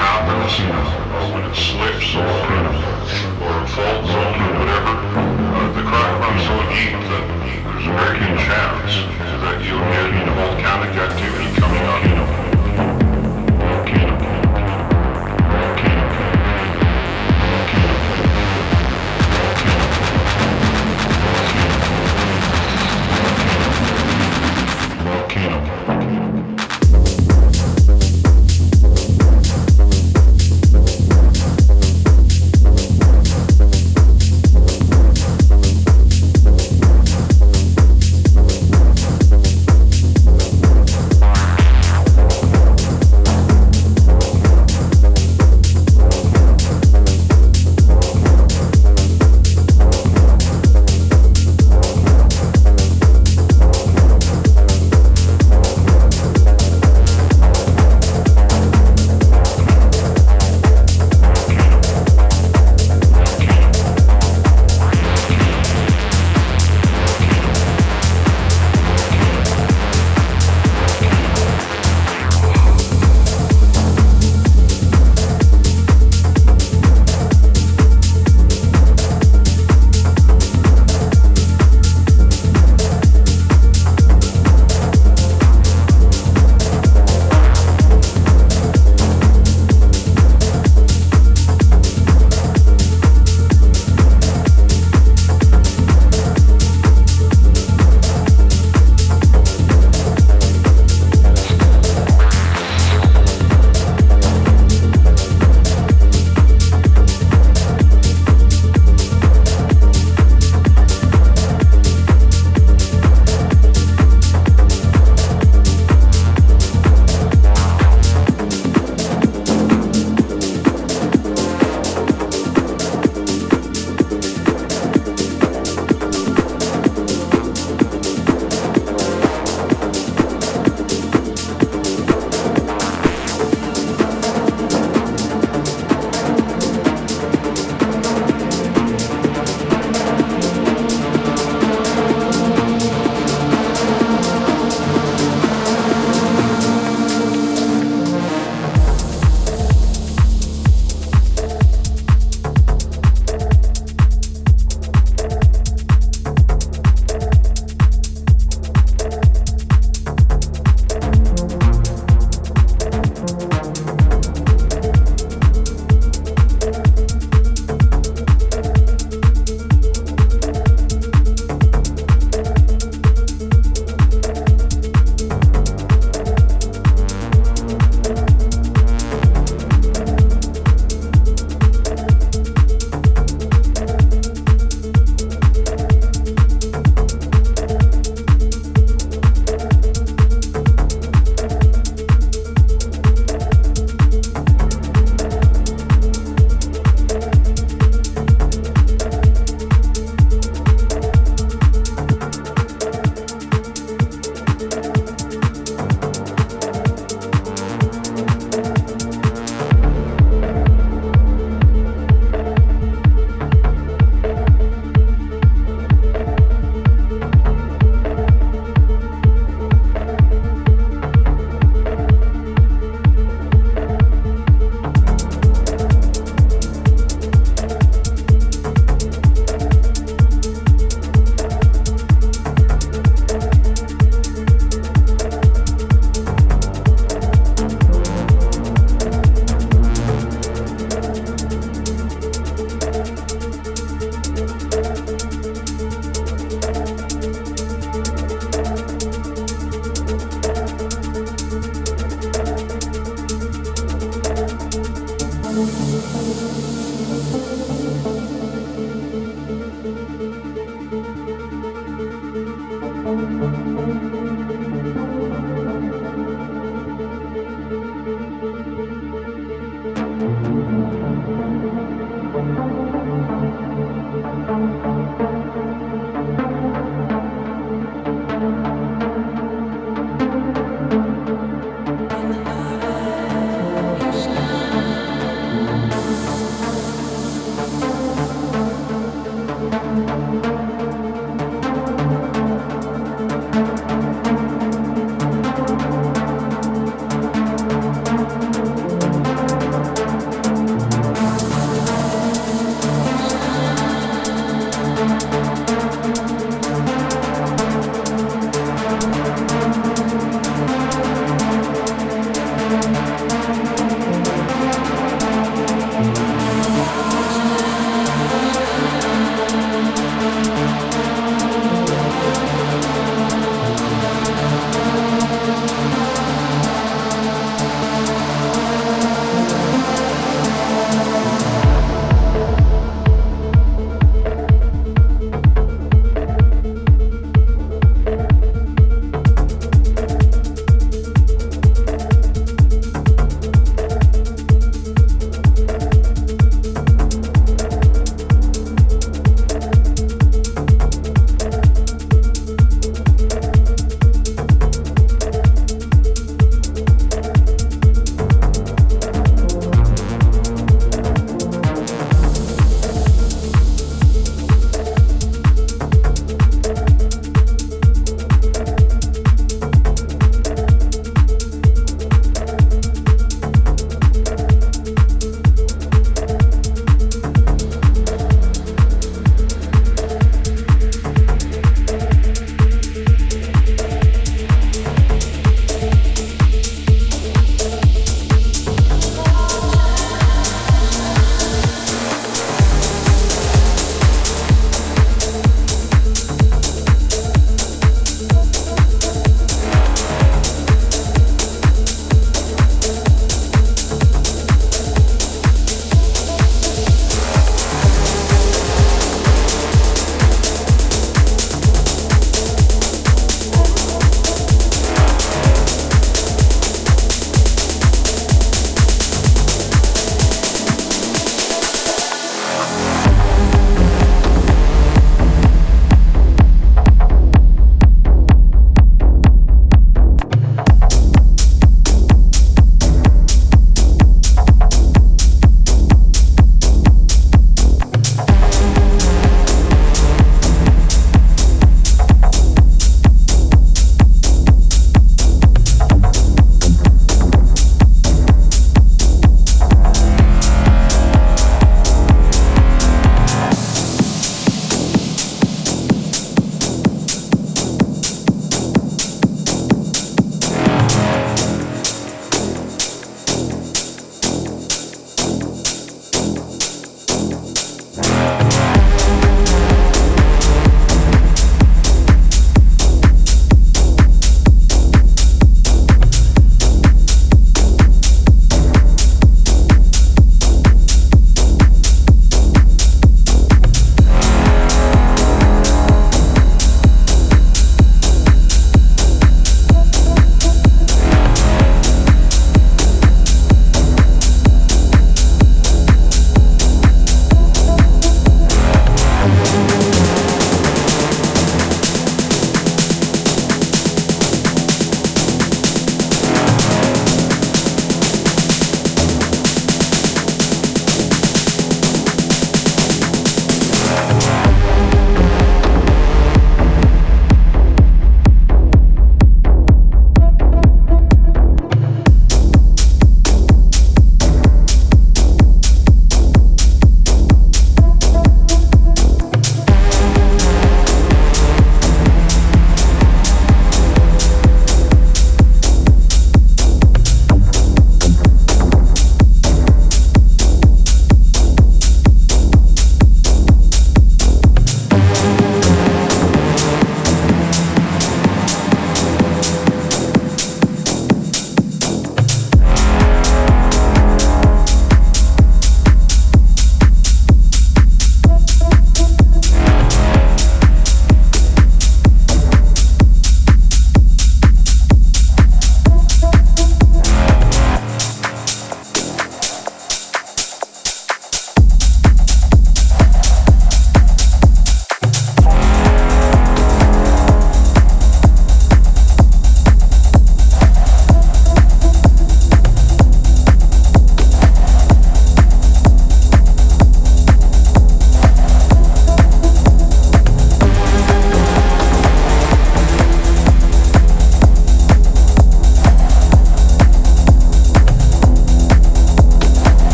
happens uh, when it slips or, uh, or fault zone or whatever, uh, the crack runs so deep that there's a very good chance that you'll get you know, volcanic activity coming on you know,